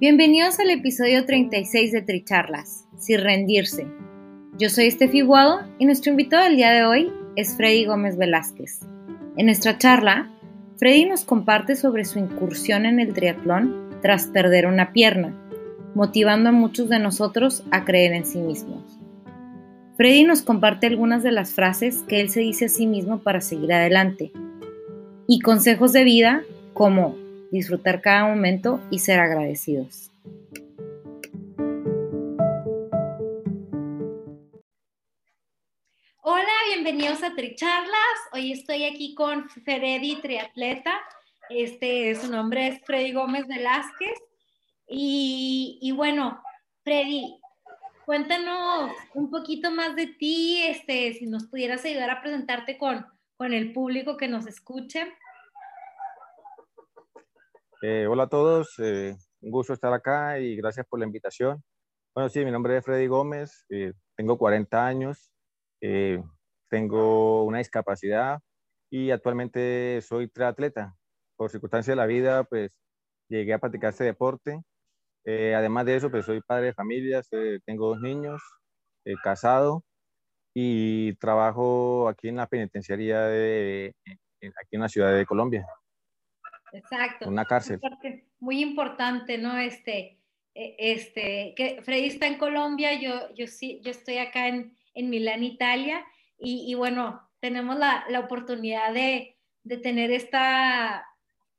Bienvenidos al episodio 36 de Tricharlas, sin rendirse. Yo soy Estefi Guado y nuestro invitado del día de hoy es Freddy Gómez Velázquez. En nuestra charla, Freddy nos comparte sobre su incursión en el triatlón tras perder una pierna, motivando a muchos de nosotros a creer en sí mismos. Freddy nos comparte algunas de las frases que él se dice a sí mismo para seguir adelante y consejos de vida como disfrutar cada momento y ser agradecidos. Hola, bienvenidos a Tricharlas. Hoy estoy aquí con Freddy Triatleta. Este, su nombre es Freddy Gómez Velázquez. Y, y bueno, Freddy, cuéntanos un poquito más de ti, este, si nos pudieras ayudar a presentarte con, con el público que nos escuche. Eh, hola a todos, eh, un gusto estar acá y gracias por la invitación. Bueno, sí, mi nombre es Freddy Gómez, eh, tengo 40 años, tengo una discapacidad y actualmente soy triatleta. Por circunstancias de la vida, pues llegué a practicar este deporte. además de eso, pues soy padre de familia, tengo dos niños, casado y trabajo aquí en la penitenciaría de, aquí en la ciudad de Colombia. Exacto. Una cárcel. Muy importante, ¿no? Este, e, este, que Freddy está en Colombia, yo, yo sí, yo estoy acá en, en Milán, Italia, y, y bueno, tenemos la, la oportunidad de, de, tener esta,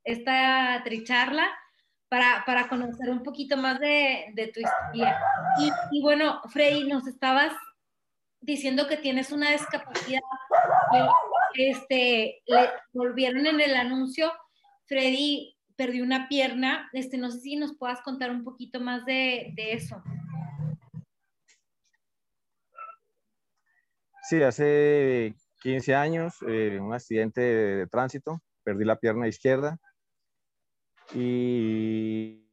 esta tricharla para, para, conocer un poquito más de, de tu historia. Y, y, bueno, Freddy, nos estabas diciendo que tienes una discapacidad, que este, le volvieron en el anuncio Freddy perdió una pierna. Este, no sé si nos puedas contar un poquito más de, eso. Sí, hace 15 años, eh, un accidente de, tránsito, perdí la pierna izquierda y,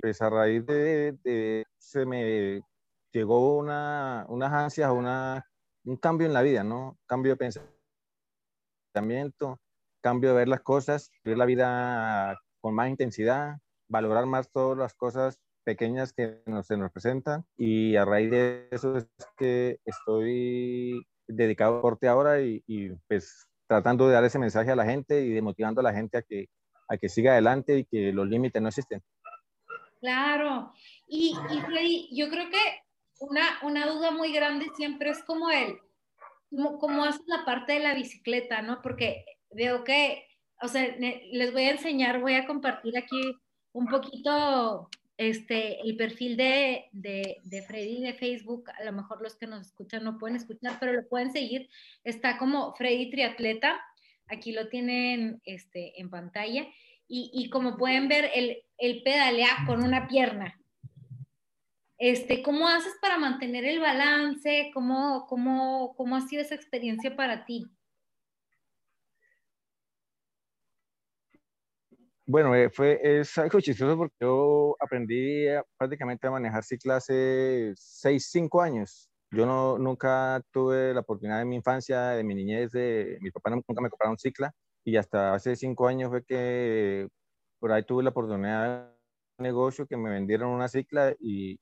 pues a raíz de, se me llegó una, unas ansias, una, un cambio en la vida, ¿no? Cambio de pensamiento, cambio de ver las cosas, vivir la vida con más intensidad, valorar más todas las cosas pequeñas que nos, se nos presentan y a raíz de eso es que estoy dedicado al deporte ahora y, pues tratando de dar ese mensaje a la gente y de motivando a la gente a que, a que siga adelante y que los límites no existen. Claro, y, y Freddy, yo creo que una, una duda muy grande siempre es como el, cómo, cómo haces la parte de la bicicleta, ¿no? Porque veo que, o sea, les voy a enseñar, voy a compartir aquí un poquito este, el perfil de, de, de, Freddy de Facebook, a lo mejor los que nos escuchan no pueden escuchar, pero lo pueden seguir. Está como Freddy Triatleta, aquí lo tienen este, en pantalla, y, y como pueden ver, el, el pedalea con una pierna. Este, ¿Cómo haces para mantener el balance? ¿Cómo, cómo, ¿Cómo ha sido esa experiencia para ti? Bueno, eh, fue, es algo chistoso porque yo aprendí prácticamente a manejar cicla hace 6, 5 años. Yo no, nunca tuve la oportunidad en mi infancia, de mi niñez, de mi papá nunca me compraron cicla y hasta hace 5 años fue que por ahí tuve la oportunidad de un negocio que me vendieron una cicla y,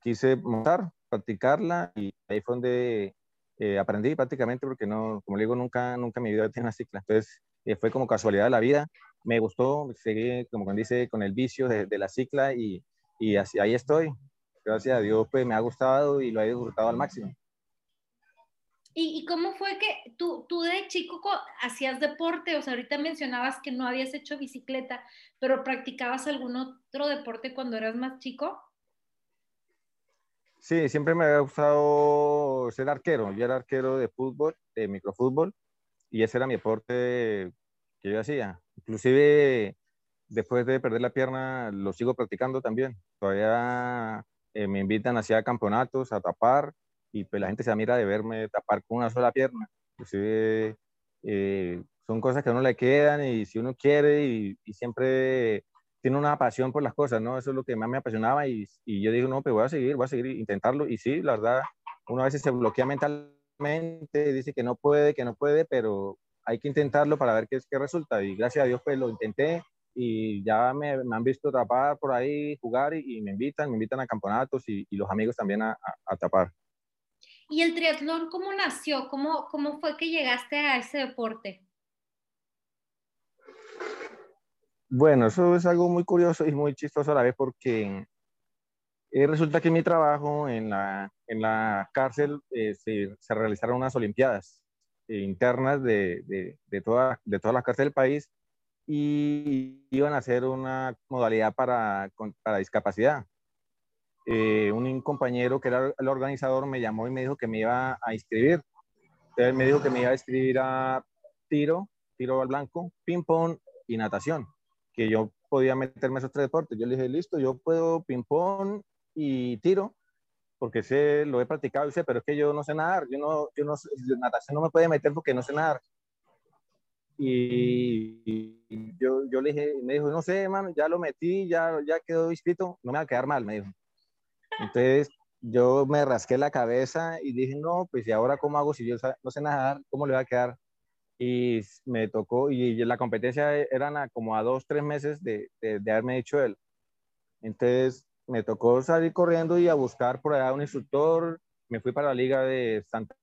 quise montar, practicarla y ahí fue donde eh, aprendí prácticamente porque no, como le digo, nunca, nunca en mi vida tenía una cicla. Entonces eh, fue como casualidad de la vida me gustó, seguí, como quien dice, con el vicio de, la cicla y, y así, ahí estoy, gracias a Dios, pues me ha gustado y lo he disfrutado al máximo. ¿Y, ¿Y, cómo fue que tú, tú de chico hacías deporte? O sea, ahorita mencionabas que no habías hecho bicicleta, pero ¿practicabas algún otro deporte cuando eras más chico? Sí, siempre me había gustado ser arquero. Yo era arquero de fútbol, de microfútbol, y ese era mi deporte que yo hacía. Inclusive después de perder la pierna lo sigo practicando también. Todavía eh, me invitan hacia campeonatos a tapar y pues la gente se admira de verme tapar con una sola pierna. Inclusive eh, son cosas que a uno le quedan y si uno quiere y, siempre tiene una pasión por las cosas, ¿no? Eso es lo que más me apasionaba y, y, yo digo, no, pues voy a seguir, voy a seguir intentarlo y sí, la verdad, uno a veces se bloquea mentalmente, dice que no puede, que no puede, pero hay que intentarlo para ver qué, qué resulta y gracias a Dios pues lo intenté y ya me, han visto tapar por ahí, jugar y, me invitan, me invitan a campeonatos y, los amigos también a, tapar. ¿Y el triatlón cómo nació? ¿Cómo, ¿Cómo fue que llegaste a ese deporte? Bueno, eso es algo muy curioso y muy chistoso a la vez porque eh, resulta que en mi trabajo en la, en la cárcel eh, se, se, realizaron unas olimpiadas internas de, de, de, toda, de todas las cárceles del país y iban a hacer una modalidad para, para discapacidad. Eh, un compañero que era el organizador me llamó y me dijo que me iba a inscribir. Entonces me dijo que me iba a inscribir a tiro, tiro al blanco, ping-pong y natación, que yo podía meterme esos tres deportes. Yo le dije, listo, yo puedo ping-pong y tiro, porque sé, lo he practicado y sé, pero es que yo no sé nadar, yo no, yo no, natación no me puede meter porque no sé nadar. Y, yo, yo le dije, me dijo, no sé, hermano, ya lo metí, ya, ya quedó inscrito, no me va a quedar mal, me dijo. Entonces yo me rasqué la cabeza y dije, no, pues y ahora cómo hago si yo no sé nadar, cómo le va a quedar. Y me tocó, y la competencia eran como a dos, tres meses de, de, de haberme hecho él. Entonces me tocó salir corriendo y a buscar por allá un instructor. Me fui para la liga de Santander,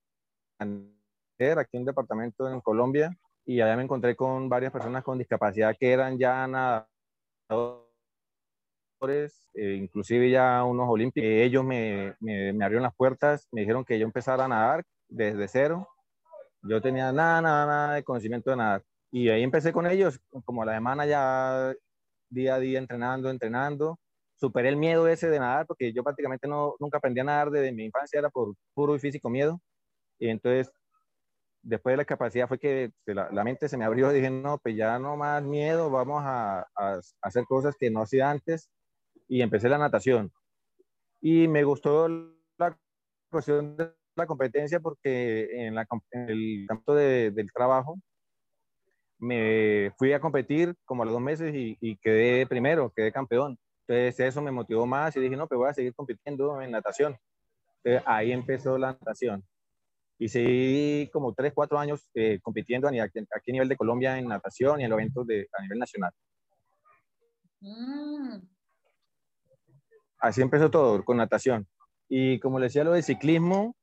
aquí en un departamento en Colombia y allá me encontré con varias personas con discapacidad que eran ya nadadores, eh, inclusive ya unos olímpicos. ellos me, me, me, abrieron las puertas, me dijeron que yo empezara a nadar desde cero. Yo tenía nada, nada, nada de conocimiento de nadar. Y ahí empecé con ellos, como a la semana ya día a día entrenando, entrenando. Superé el miedo ese de nadar, porque yo prácticamente no, nunca aprendí a nadar desde mi infancia, era por puro y físico miedo. Y entonces después de la capacidad fue que la, mente se me abrió dije, no, pues ya no más miedo, vamos a, hacer cosas que no hacía antes y empecé la natación. Y me gustó la cuestión de la competencia porque en, el campo del trabajo me fui a competir como a los dos meses y, y, quedé primero, quedé campeón. Entonces eso me motivó más y dije, no, pues voy a seguir compitiendo en natación. Entonces ahí empezó la natación y seguí como 3, 4 años eh, compitiendo a aquí, a nivel de Colombia en natación y en los eventos de, a nivel nacional. Mm. Así empezó todo, con natación. Y como le decía lo de ciclismo,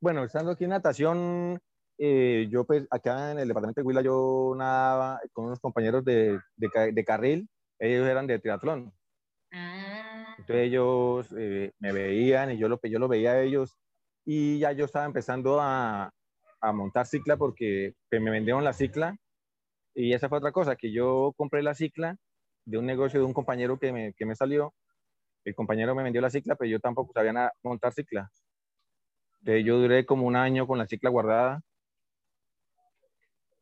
bueno, estando aquí en natación, eh, yo pues acá en el departamento de Huila yo nadaba con unos compañeros de, de, de carril, ellos eran de triatlón. Ah. Entonces ellos eh, me veían y yo lo, yo lo veía a ellos y ya yo estaba empezando a, a montar cicla porque me vendieron la cicla y esa fue otra cosa, que yo compré la cicla de un negocio de un compañero que me, que me salió. El compañero me vendió la cicla, pero yo tampoco sabía montar cicla. Entonces yo duré como un año con la cicla guardada.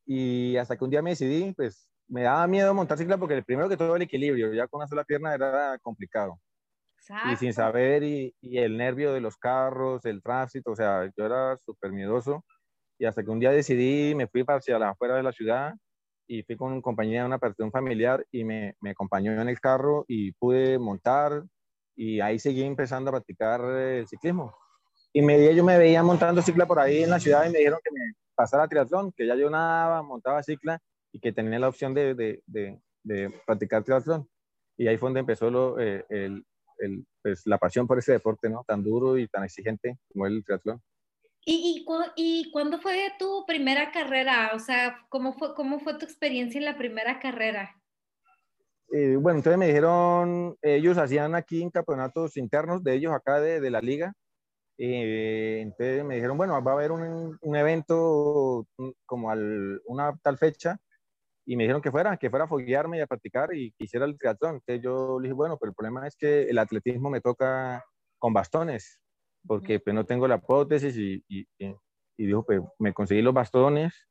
Y hasta que un día me decidí, pues me daba miedo montar cicla porque el primero que todo el equilibrio, ya con una sola pierna era complicado. Y sin saber, y, y, el nervio de los carros, el tránsito, o sea, yo era súper miedoso. Y hasta que un día decidí, me fui hacia la afuera de la ciudad y fui con compañía de una persona familiar y me, me acompañó en el carro y pude montar y ahí seguí empezando a practicar el ciclismo. Y me, yo me veía montando cicla por ahí en la ciudad y me dijeron que me pasara a triatlón, que ya yo nadaba, montaba cicla y que tenía la opción de, de, de, de practicar triatlón. Y ahí fue donde empezó lo, eh, el, pues, la pasión por ese deporte, ¿no? Tan duro y tan exigente como el triatlón. ¿Y, y, y cuándo fue tu primera carrera? O sea, ¿cómo fue, ¿cómo fue tu experiencia en la primera carrera? Eh, bueno, entonces me dijeron, ellos hacían aquí campeonatos internos de ellos acá de, de la liga. Eh, entonces me dijeron, bueno, va a haber un, un evento como a una tal fecha y me dijeron que fuera, que fuera a foguearme y a practicar y que hiciera el triatlón. Entonces yo le dije, bueno, pero el problema es que el atletismo me toca con bastones, porque pues no tengo la prótesis y, y, y dijo, pues me conseguí los bastones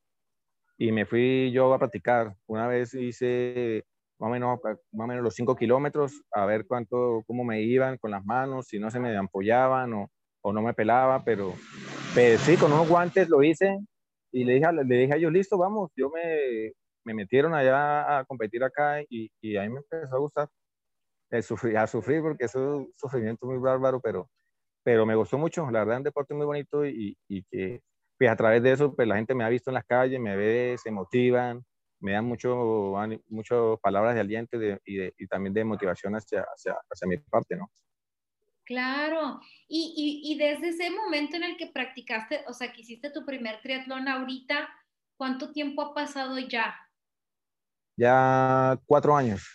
y me fui yo a practicar. Una vez hice más o menos, más o menos los 5 kilómetros a ver cuánto, cómo me iban con las manos, si no se me ampollaban o, o no me pelaba, pero, pero sí, con unos guantes lo hice y le dije, le dije a ellos, listo, vamos, yo me, me metieron allá a competir acá y, y ahí me empezó a gustar, el sufrir, a sufrir porque eso es un sufrimiento muy bárbaro, pero, pero me gustó mucho, la verdad, un deporte muy bonito y, y que pues a través de eso, pues la gente me ha visto en las calles, me ve, se motivan, me dan mucho, mucho palabras de aliento y, de, y, también de motivación hacia, hacia, hacia, mi parte, ¿no? Claro, y, y, desde ese momento en el que practicaste, o sea, que hiciste tu primer triatlón ahorita, ¿cuánto tiempo ha pasado ya? Ya cuatro años.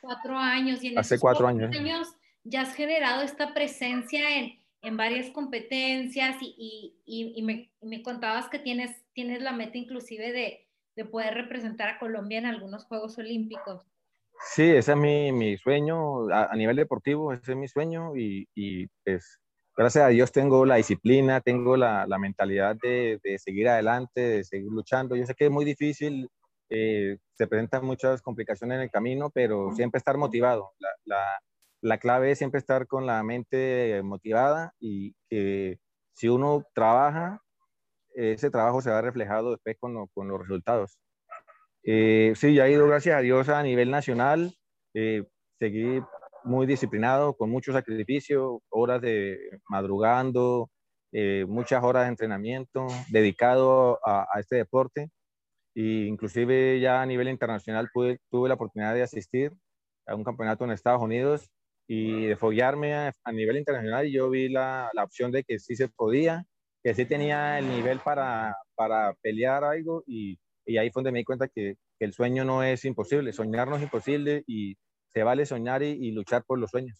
Cuatro años. Y en Hace cuatro años. años ya has generado esta presencia en, en varias competencias y, y, y me, me, contabas que tienes, tienes la meta inclusive de, de, poder representar a Colombia en algunos Juegos Olímpicos. Sí, ese es mi, mi sueño a, a, nivel deportivo, ese es mi sueño y, y, pues gracias a Dios tengo la disciplina, tengo la, la mentalidad de, de, seguir adelante, de seguir luchando. Yo sé que es muy difícil, eh, se presentan muchas complicaciones en el camino, pero siempre estar motivado. La, la, la clave es siempre estar con la mente motivada y que si uno trabaja, ese trabajo se va reflejado después con, lo, con los resultados. Eh, sí, ya he ido, gracias a Dios, a nivel nacional. Eh, seguí muy disciplinado, con mucho sacrificio, horas de madrugando, eh, muchas horas de entrenamiento, dedicado a, a este deporte. E inclusive ya a nivel internacional pude, tuve la oportunidad de asistir a un campeonato en Estados Unidos y de foguearme a, a, nivel internacional y yo vi la, la, opción de que sí se podía, que sí tenía el nivel para, para pelear algo y, y, ahí fue donde me di cuenta que, que, el sueño no es imposible, soñar no es imposible y se vale soñar y, y luchar por los sueños.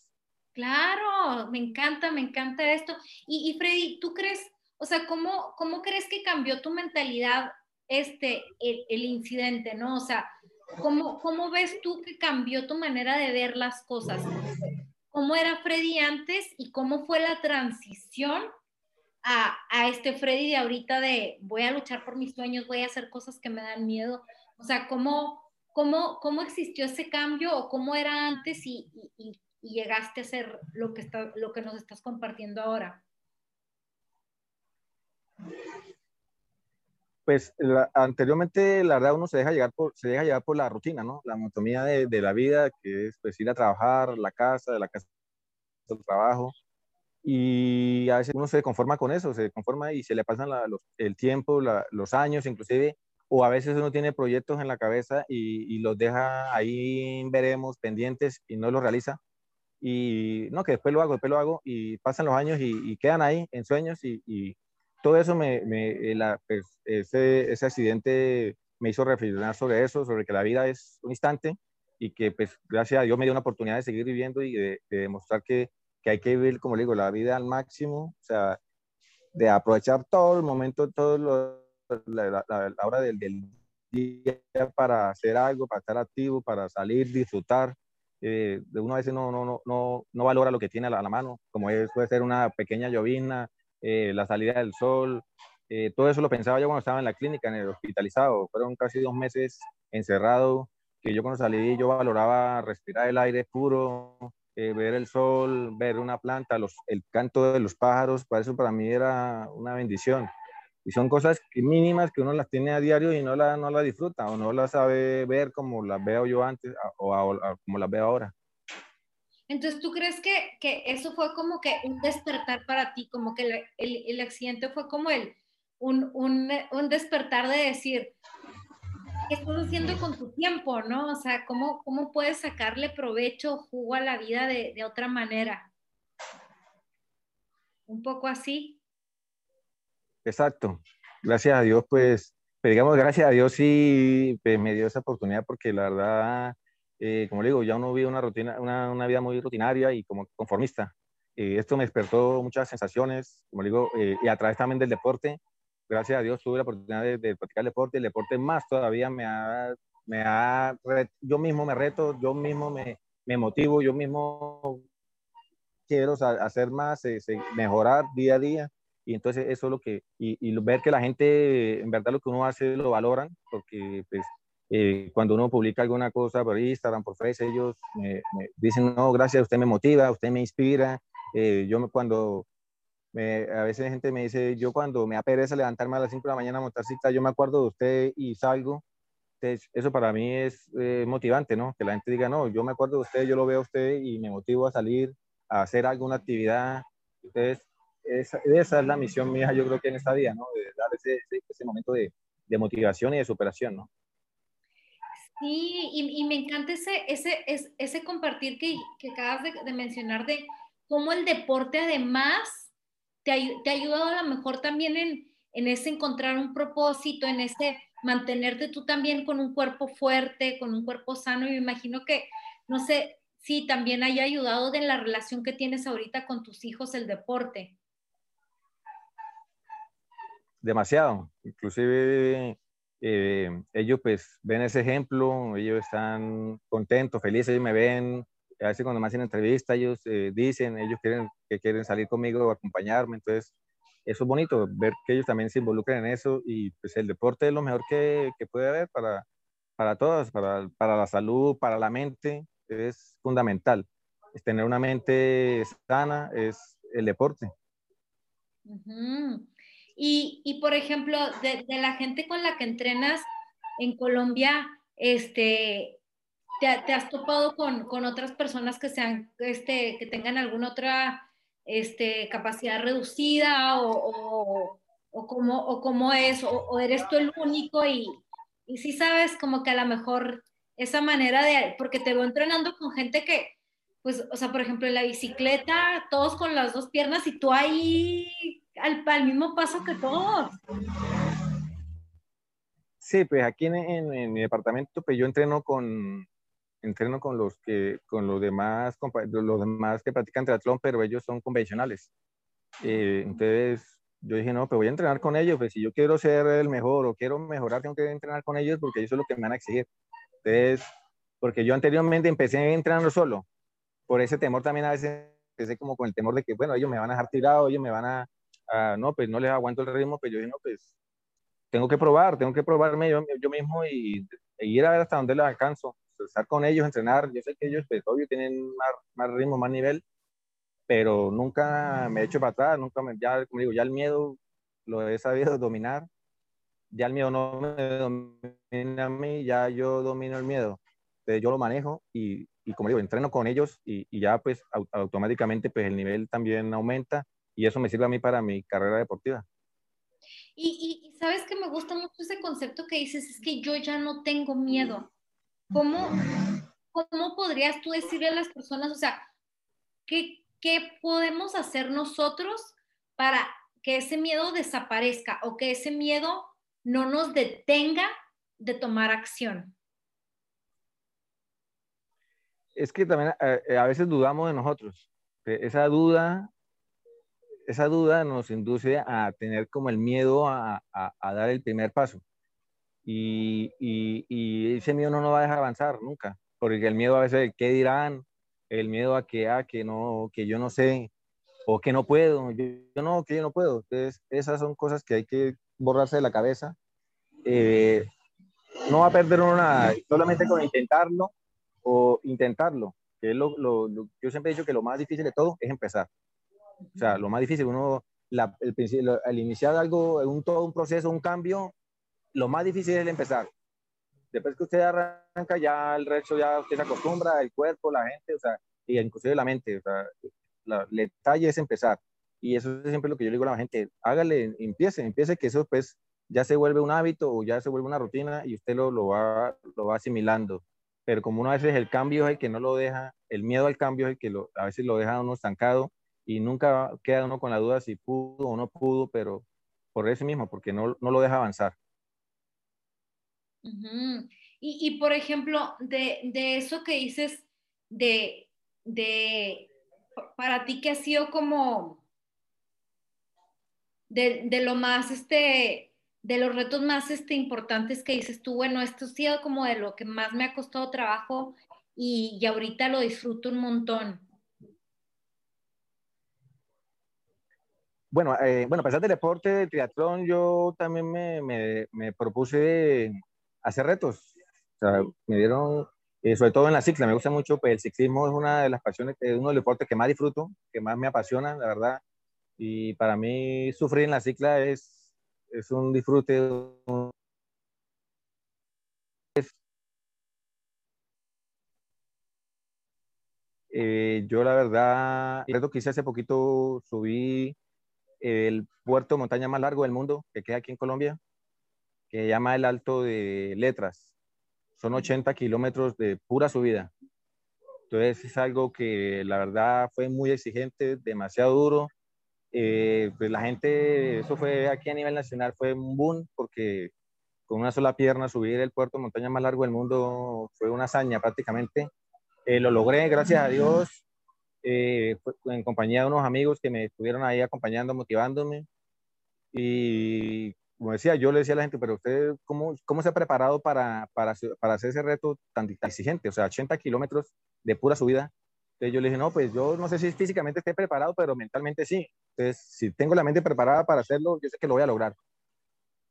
Claro, me encanta, me encanta esto. Y, y Freddy, ¿tú crees, o sea, cómo, cómo crees que cambió tu mentalidad este, el, incidente, no? O sea, ¿Cómo, ¿Cómo ves tú que cambió tu manera de ver las cosas? ¿Cómo era Freddy antes y cómo fue la transición a, a, este Freddy de ahorita de voy a luchar por mis sueños, voy a hacer cosas que me dan miedo? O sea, ¿cómo, cómo, cómo existió ese cambio o cómo era antes y, y, y llegaste a ser lo que, está, lo que nos estás compartiendo ahora? Pues la, anteriormente la verdad uno se deja llevar por, se deja llevar por la rutina, ¿no? La monotonía de, de, la vida, que es pues ir a trabajar, la casa, de la casa al trabajo. Y a veces uno se conforma con eso, se conforma y se le pasan la, los, el tiempo, la, los años inclusive, o a veces uno tiene proyectos en la cabeza y, y, los deja ahí, veremos, pendientes y no los realiza. Y no, que después lo hago, después lo hago y pasan los años y, y quedan ahí en sueños y, y todo eso me, me la, pues, ese, ese, accidente me hizo reflexionar sobre eso, sobre que la vida es un instante y que pues gracias a Dios me dio una oportunidad de seguir viviendo y de, de demostrar que, que, hay que vivir, como le digo, la vida al máximo, o sea, de aprovechar todo el momento, todo lo, la, la, la, hora del, del, día para hacer algo, para estar activo, para salir, disfrutar. Eh, de una vez no, no, no, no, valora lo que tiene a la, mano, como es, puede ser una pequeña llovizna, eh, la salida del sol, eh, todo eso lo pensaba yo cuando estaba en la clínica, en el hospitalizado. Fueron casi dos meses encerrado, que yo cuando salí yo valoraba respirar el aire puro, eh, ver el sol, ver una planta, los, el canto de los pájaros, para eso para mí era una bendición. Y son cosas mínimas que uno las tiene a diario y no las no la disfruta o no las sabe ver como las veo yo antes o como las veo ahora. Entonces, ¿tú crees que, que, eso fue como que un despertar para ti, como que el, el, el accidente fue como el, un, un, un, despertar de decir, ¿qué estás haciendo con tu tiempo, no? O sea, ¿cómo, cómo puedes sacarle provecho, jugo a la vida de, de otra manera? Un poco así. Exacto. Gracias a Dios, pues, pues digamos, gracias a Dios sí pues, me dio esa oportunidad porque la verdad eh, como le digo, ya uno vive una, rutina, una, una vida muy rutinaria y como conformista. Eh, esto me despertó muchas sensaciones, como le digo, eh, y a través también del deporte. Gracias a Dios tuve la oportunidad de, de practicar el deporte. El deporte más todavía me ha, me ha, yo mismo me reto, yo mismo me, me motivo, yo mismo quiero hacer más, mejorar día a día. Y entonces eso es lo que, y, y, ver que la gente, en verdad lo que uno hace lo valoran, porque pues eh, cuando uno publica alguna cosa por Instagram, por Facebook, ellos me, dicen, no, gracias, usted me motiva, usted me inspira. Eh, yo cuando, me, a veces gente me dice, yo cuando me apereza levantarme a las 5 de la mañana a montar cita, yo me acuerdo de usted y salgo. Entonces, eso para mí es eh, motivante, ¿no? Que la gente diga, no, yo me acuerdo de usted, yo lo veo a usted y me motivo a salir, a hacer alguna actividad. Entonces, esa, esa es la misión mía, yo creo que en esta día, ¿no? De dar ese, ese, momento de, de motivación y de superación, ¿no? Sí, y, y, me encanta ese, ese, ese, compartir que, que acabas de, mencionar de cómo el deporte además te, te ha ayudado a lo mejor también en, en ese encontrar un propósito, en ese mantenerte tú también con un cuerpo fuerte, con un cuerpo sano. Y me imagino que, no sé, sí, también haya ayudado de la relación que tienes ahorita con tus hijos el deporte. Demasiado. Inclusive eh, ellos pues ven ese ejemplo, ellos están contentos, felices, ellos me ven, a veces cuando me hacen entrevista ellos eh, dicen, ellos quieren que quieren salir conmigo, acompañarme, entonces eso es bonito, ver que ellos también se involucran en eso y pues el deporte es lo mejor que, que puede haber para, para todos, para, para, la salud, para la mente, es fundamental. Es tener una mente sana es el deporte. Uh -huh. Y, y por ejemplo, de, de, la gente con la que entrenas en Colombia, este, te, te has topado con, con, otras personas que, sean, este, que tengan alguna otra este, capacidad reducida o, o, o, cómo, o cómo es, o, eres tú el único y, y sí sabes como que a lo mejor esa manera de, porque te veo entrenando con gente que, pues, o sea, por ejemplo, en la bicicleta, todos con las dos piernas y tú ahí al, al mismo paso que todos. Sí, pues aquí en, en, en, mi departamento, pues yo entreno con, entreno con los que, con los demás, los demás que practican triatlón, pero ellos son convencionales. Eh, entonces, yo dije, no, pues voy a entrenar con ellos, pues si yo quiero ser el mejor o quiero mejorar, tengo que entrenar con ellos porque ellos son lo que me van a exigir. Entonces, porque yo anteriormente empecé entrenando solo, por ese temor también a veces empecé como con el temor de que, bueno, ellos me van a dejar tirado, ellos me van a, uh, no, pues no les aguanto el ritmo, pues yo dije, no, pues tengo que probar, tengo que probarme yo, yo mismo y, y, ir a ver hasta dónde les alcanzo, estar con ellos, entrenar, yo sé que ellos, pues obvio, tienen más, más ritmo, más nivel, pero nunca me he hecho para atrás, nunca me, ya, como digo, ya el miedo lo he sabido dominar, ya el miedo no me domina a mí, ya yo domino el miedo, entonces yo lo manejo y, y como digo, entreno con ellos y, y ya pues automáticamente pues el nivel también aumenta y eso me sirve a mí para mi carrera deportiva. Y, y, sabes que me gusta mucho ese concepto que dices, es que yo ya no tengo miedo. ¿Cómo, cómo podrías tú decirle a las personas, o sea, qué, qué podemos hacer nosotros para que ese miedo desaparezca o que ese miedo no nos detenga de tomar acción? Es que también a, eh, a veces dudamos de nosotros. Esa duda esa duda nos induce a tener como el miedo a, a, a dar el primer paso. Y, y, y, ese miedo no nos va a dejar avanzar nunca, porque el miedo a veces, ¿qué dirán? El miedo a que, a que, no, que yo no sé, o que no puedo, yo, yo no, que yo no puedo. Entonces, esas son cosas que hay que borrarse de la cabeza. Eh, no va a perder uno nada, solamente con intentarlo o intentarlo, que es lo, lo, lo, yo siempre he dicho que lo más difícil de todo es empezar. O sea, lo más difícil, uno, la, el, al iniciar algo, un, todo un proceso, un cambio, lo más difícil es empezar. Después que usted arranca, ya el resto ya usted se acostumbra, el cuerpo, la gente, o sea, y inclusive la mente, o sea, la, el detalle es empezar. Y eso es siempre lo que yo le digo a la gente, hágale, empiece, empiece que eso pues ya se vuelve un hábito o ya se vuelve una rutina y usted lo, lo, va, lo va asimilando. Pero como uno a veces el cambio es el que no lo deja, el miedo al cambio es el que lo, a veces lo deja uno estancado y nunca queda uno con la duda si pudo o no pudo, pero por eso mismo, porque no, no lo deja avanzar. -huh. Y, por ejemplo, de, de, eso que dices, de, de, para ti que ha sido como, de, de, lo más, este, de los retos más este, importantes que dices tú, bueno, esto ha sido como de lo que más me ha costado trabajo y, y ahorita lo disfruto un montón. Bueno, eh, bueno, a pesar del deporte de triatlón, yo también me, me, me propuse hacer retos. O sea, me dieron, eh, sobre todo en la cicla, me gusta mucho, pues el ciclismo es una de las pasiones, es uno de los deportes que más disfruto, que más me apasiona, la verdad. Y para mí sufrir en la cicla es, es un disfrute. Eh, yo la verdad, el reto que hice hace poquito, subí el puerto de montaña más largo del mundo, que queda aquí en Colombia, que se llama el Alto de Letras. Son 80 kilómetros de pura subida. Entonces es algo que la verdad fue muy exigente, demasiado duro. Eh, pues la gente, eso fue aquí a nivel nacional, fue un boom porque con una sola pierna subir el puerto de montaña más largo del mundo fue una hazaña prácticamente. Eh, lo logré, gracias a Dios. Eh, en compañía de unos amigos que me estuvieron ahí acompañando, motivándome. Y como decía, yo le decía a la gente, pero usted, ¿cómo, cómo se ha preparado para, para, para hacer ese reto tan, exigente? O sea, 80 kilómetros de pura subida. Entonces yo le dije, no, pues yo no sé si físicamente esté preparado, pero mentalmente sí. Entonces, si tengo la mente preparada para hacerlo, yo sé que lo voy a lograr.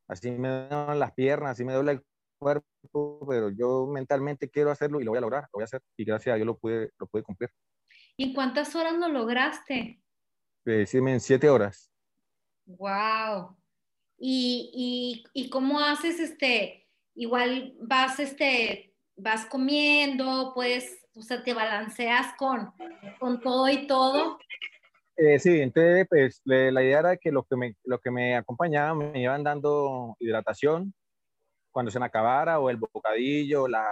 Así me dan las piernas, así me duele el cuerpo, pero yo mentalmente quiero hacerlo y lo voy a lograr, lo voy a hacer. Y gracias a Dios lo pude, lo pude cumplir. ¿Y cuántas horas lo lograste? Decime en siete horas. Wow. ¿Y, y, y cómo haces este? Igual vas este, vas comiendo, pues, o sea, te balanceas con, con todo y todo. Eh, sí, entonces, pues, la idea era que los que me, lo que me acompañaban me iban dando hidratación cuando se me acabara, o el bocadillo, la,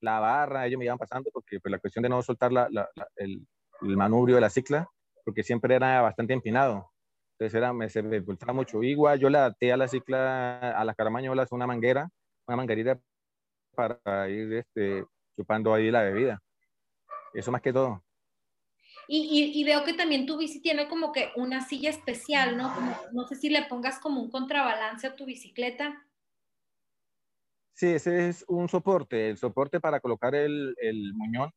la barra, ellos me iban pasando porque pues, la cuestión de no soltar la, la, el, manubrio de la cicla, porque siempre era bastante empinado. Entonces era, me, se me gustaba mucho. Igual yo le adapté a la cicla, a las caramañolas, una manguera, una manguerita para ir este, chupando ahí la bebida. Eso más que todo. Y, y, y, veo que también tu bici tiene como que una silla especial, ¿no? No sé si le pongas como un contrabalance a tu bicicleta. Sí, ese es un soporte, el soporte para colocar el, el muñón.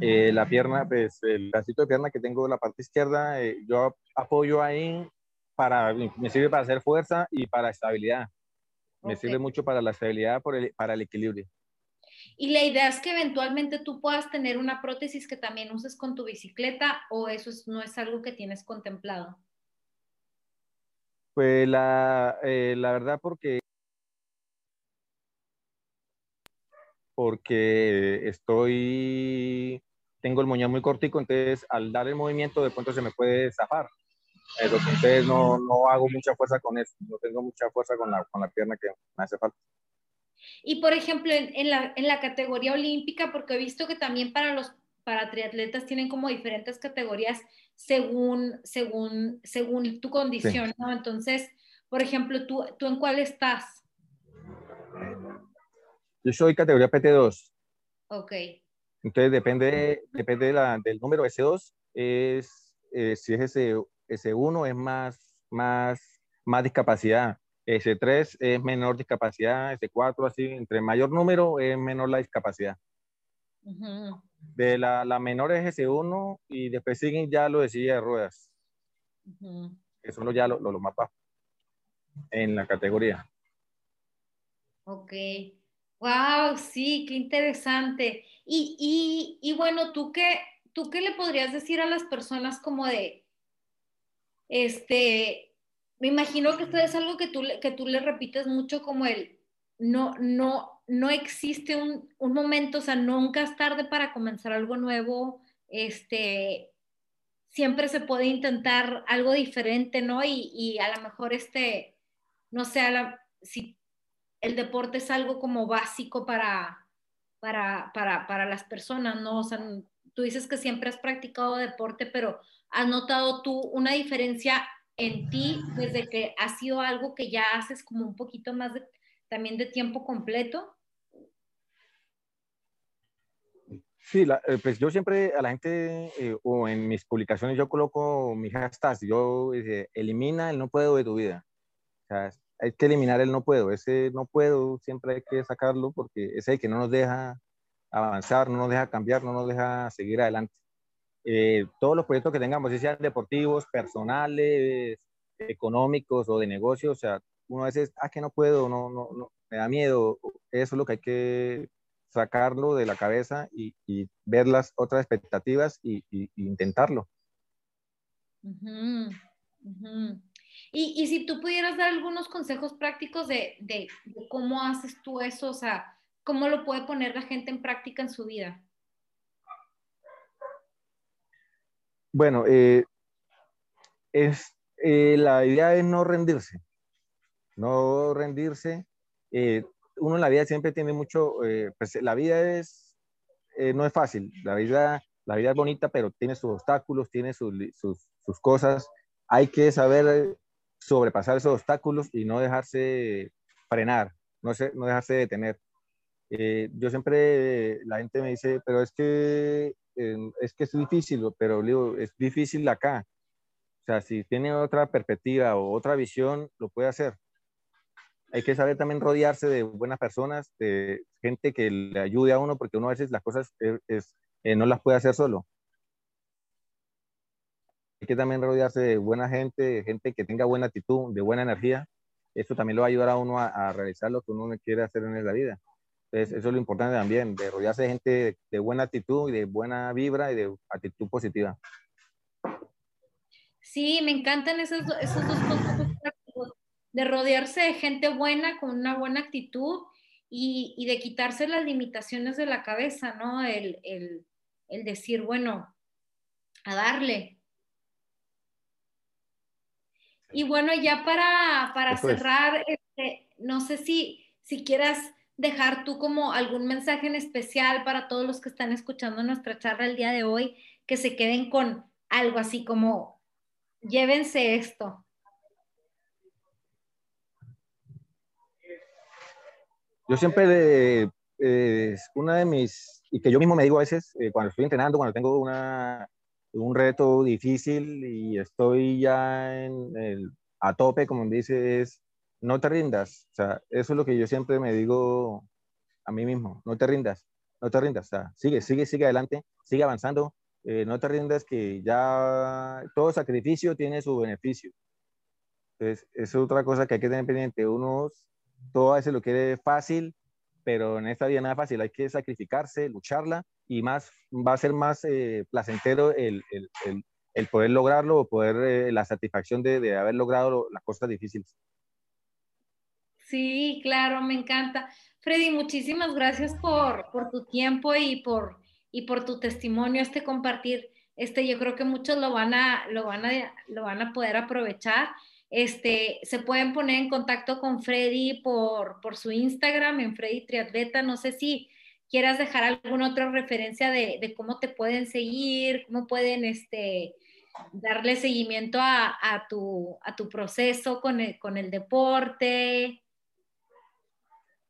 Eh, la pierna, pues el pedacito de pierna que tengo en la parte izquierda, eh, yo apoyo ahí para, me sirve para hacer fuerza y para estabilidad. Me sirve mucho para la estabilidad, por el, para el equilibrio. Y la idea es que eventualmente tú puedas tener una prótesis que también uses con tu bicicleta o eso no es algo que tienes contemplado. Pues la, eh, la verdad porque porque estoy, tengo el muñón muy cortico, entonces al dar el movimiento de pronto se me puede zafar. Entonces no, no hago mucha fuerza con eso, no tengo mucha fuerza con la, con la pierna que me hace falta. Y por ejemplo, en, en, la, en la categoría olímpica, porque he visto que también para los para triatletas tienen como diferentes categorías según, según, según tu condición, ¿no? Entonces, por ejemplo, ¿tú, ¿tú en cuál estás? Yo soy categoría PT2. Ok. Entonces depende, depende de la, del número S2, es, eh, si es ese, S1 es más, más, más discapacidad, S3 es menor discapacidad, S4 así, entre mayor número es menor la discapacidad. De la, la, menor es S1 y después siguen ya lo de silla de ruedas. Eso es ya lo, lo, lo más bajo en la categoría. Ok. Wow, sí, qué interesante. Y, y, y bueno, ¿tú qué, ¿tú qué le podrías decir a las personas como de, este, me imagino que esto es algo que tú, que tú le repites mucho como el, no, no, no existe un, un momento, o sea, nunca es tarde para comenzar algo nuevo, este, siempre se puede intentar algo diferente, ¿no? Y, y a lo mejor, este, no sé, la, si el deporte es algo como básico para, para, para, para las personas, ¿no? O sea, tú dices que siempre has practicado deporte, pero ¿has notado tú una diferencia en ti desde que ha sido algo que ya haces como un poquito más de también de tiempo completo. Sí, eh, pues yo siempre a la gente eh, o en mis publicaciones yo coloco mi hashtag, yo elimina el no puedo de tu vida. O sea, hay que eliminar el no puedo, ese no puedo siempre hay que sacarlo porque es el que no nos deja avanzar, no nos deja cambiar, no nos deja seguir adelante. Eh, todos los proyectos que tengamos, si sean deportivos, personales, económicos o de negocios, o sea, uno a veces, ah, que no puedo, no, no, no, me da miedo, eso es lo que hay que sacarlo de la cabeza y, ver las otras expectativas y, intentarlo. Y, si tú pudieras dar algunos consejos prácticos de, cómo haces tú eso, o sea, cómo lo puede poner la gente en práctica en su vida. Bueno, eh, es, eh, la idea es no rendirse, no rendirse. Eh, uno en la vida siempre tiene mucho, eh, pues la vida es, eh, no es fácil, la vida, la vida es bonita, pero tiene sus obstáculos, tiene sus, sus, sus cosas. Hay que saber sobrepasar esos obstáculos y no dejarse frenar, no, se, no dejarse detener. Eh, yo siempre, la gente me dice, pero es que, es que es difícil, pero digo, es difícil acá. O sea, si tiene otra perspectiva o otra visión, lo puede hacer hay que saber también rodearse de buenas personas, de gente que le ayude a uno, porque uno a veces las cosas es, eh, no las puede hacer solo. Que también rodearse de buena gente, gente que tenga buena actitud, de buena energía. Eso también lo va a ayudar a uno a, realizar lo que uno quiere hacer en la vida. Eso es lo importante también, de rodearse de gente de, buena actitud y de buena vibra y de actitud positiva. Sí, me encantan esos, esos dos consejos de rodearse de gente buena, con una buena actitud y, de quitarse las limitaciones de la cabeza, ¿no? El, decir, bueno, a darle. Y bueno, ya para, cerrar, este, no sé si, si quieras dejar tú como algún mensaje en especial para todos los que están escuchando nuestra charla el día de hoy, que se queden con algo así como, llévense esto. Yo siempre, eh, una de mis, y que yo mismo me digo a veces, eh, cuando estoy entrenando, cuando tengo una, un reto difícil y estoy ya en el, a tope, como dice, es no te rindas. O sea, eso es lo que yo siempre me digo a mí mismo, no te rindas, no te rindas. O sea, sigue, sigue, sigue adelante, sigue avanzando. Eh, no te rindas que ya todo sacrificio tiene su beneficio. Entonces, es otra cosa que hay que tener pendiente. Unos todo a veces lo quiere fácil, pero en esta vida nada fácil, hay que sacrificarse, lucharla y más va a ser más eh, placentero el, el, el, poder lograrlo o poder eh, la satisfacción de, de haber logrado las cosas difíciles. Sí, claro, me encanta. Freddy, muchísimas gracias por, por tu tiempo y por, y por tu testimonio, este compartir. Este, yo creo que muchos lo van a, lo van a, lo van a poder aprovechar. Este, se pueden poner en contacto con Freddy por, su Instagram, en Freddy Triatleta. No sé si quieras dejar alguna otra referencia de, cómo te pueden seguir, cómo pueden este, darle seguimiento a, tu, a tu proceso con el, con el deporte.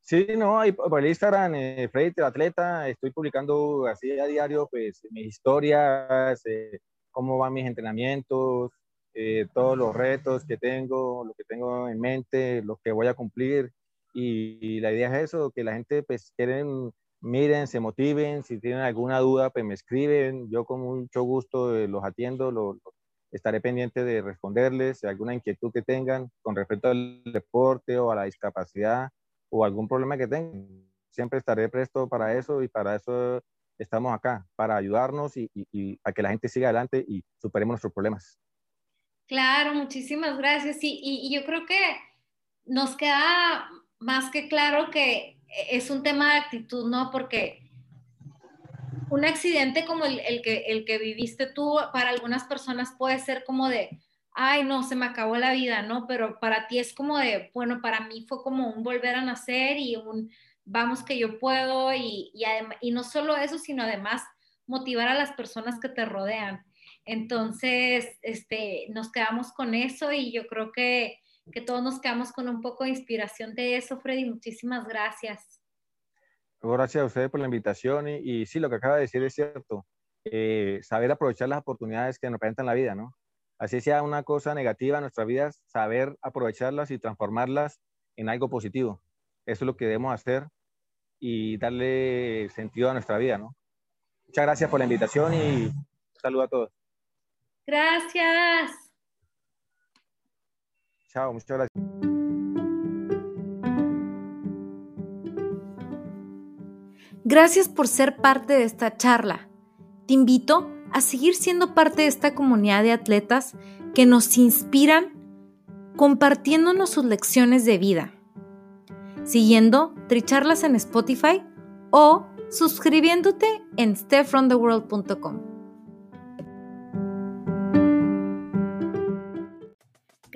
Sí, no, por el Instagram, eh, Freddy Triatleta, estoy publicando así a diario, pues, mis historias, eh, cómo van mis entrenamientos, eh, todos los retos que tengo, lo que tengo en mente, lo que voy a cumplir. Y, la idea es eso, que la gente pues quieren, miren, se motiven, si tienen alguna duda pues me escriben, yo con mucho gusto eh, los atiendo, estaré pendiente de responderles, alguna inquietud que tengan con respecto al deporte o a la discapacidad o algún problema que tengan. Siempre estaré presto para eso y para eso estamos acá, para ayudarnos y, y a que la gente siga adelante y superemos nuestros problemas. Claro, muchísimas gracias. y, yo creo que nos queda más que claro que es un tema de actitud, ¿no? Porque un accidente como el, que, el que viviste tú, para algunas personas puede ser como de, ay, no, se me acabó la vida, ¿no? Pero para ti es como de, bueno, para mí fue como un volver a nacer y un, vamos que yo puedo y, y, y no solo eso, sino además motivar a las personas que te rodean. Entonces, este, nos quedamos con eso y yo creo que, que todos nos quedamos con un poco de inspiración de eso, Freddy. Muchísimas gracias. Gracias a ustedes por la invitación y, y sí, lo que acaba de decir es cierto. Eh, saber aprovechar las oportunidades que nos presentan la vida, ¿no? Así sea una cosa negativa en nuestras vidas, saber aprovecharlas y transformarlas en algo positivo. Eso es lo que debemos hacer y darle sentido a nuestra vida, ¿no? Muchas gracias por la invitación y un saludo a todos. Gracias. Chao, muchas gracias. Gracias por ser parte de esta charla. Te invito a seguir siendo parte de esta comunidad de atletas que nos inspiran compartiéndonos sus lecciones de vida, siguiendo Tricharlas en Spotify o suscribiéndote en stepfromtheworld.com.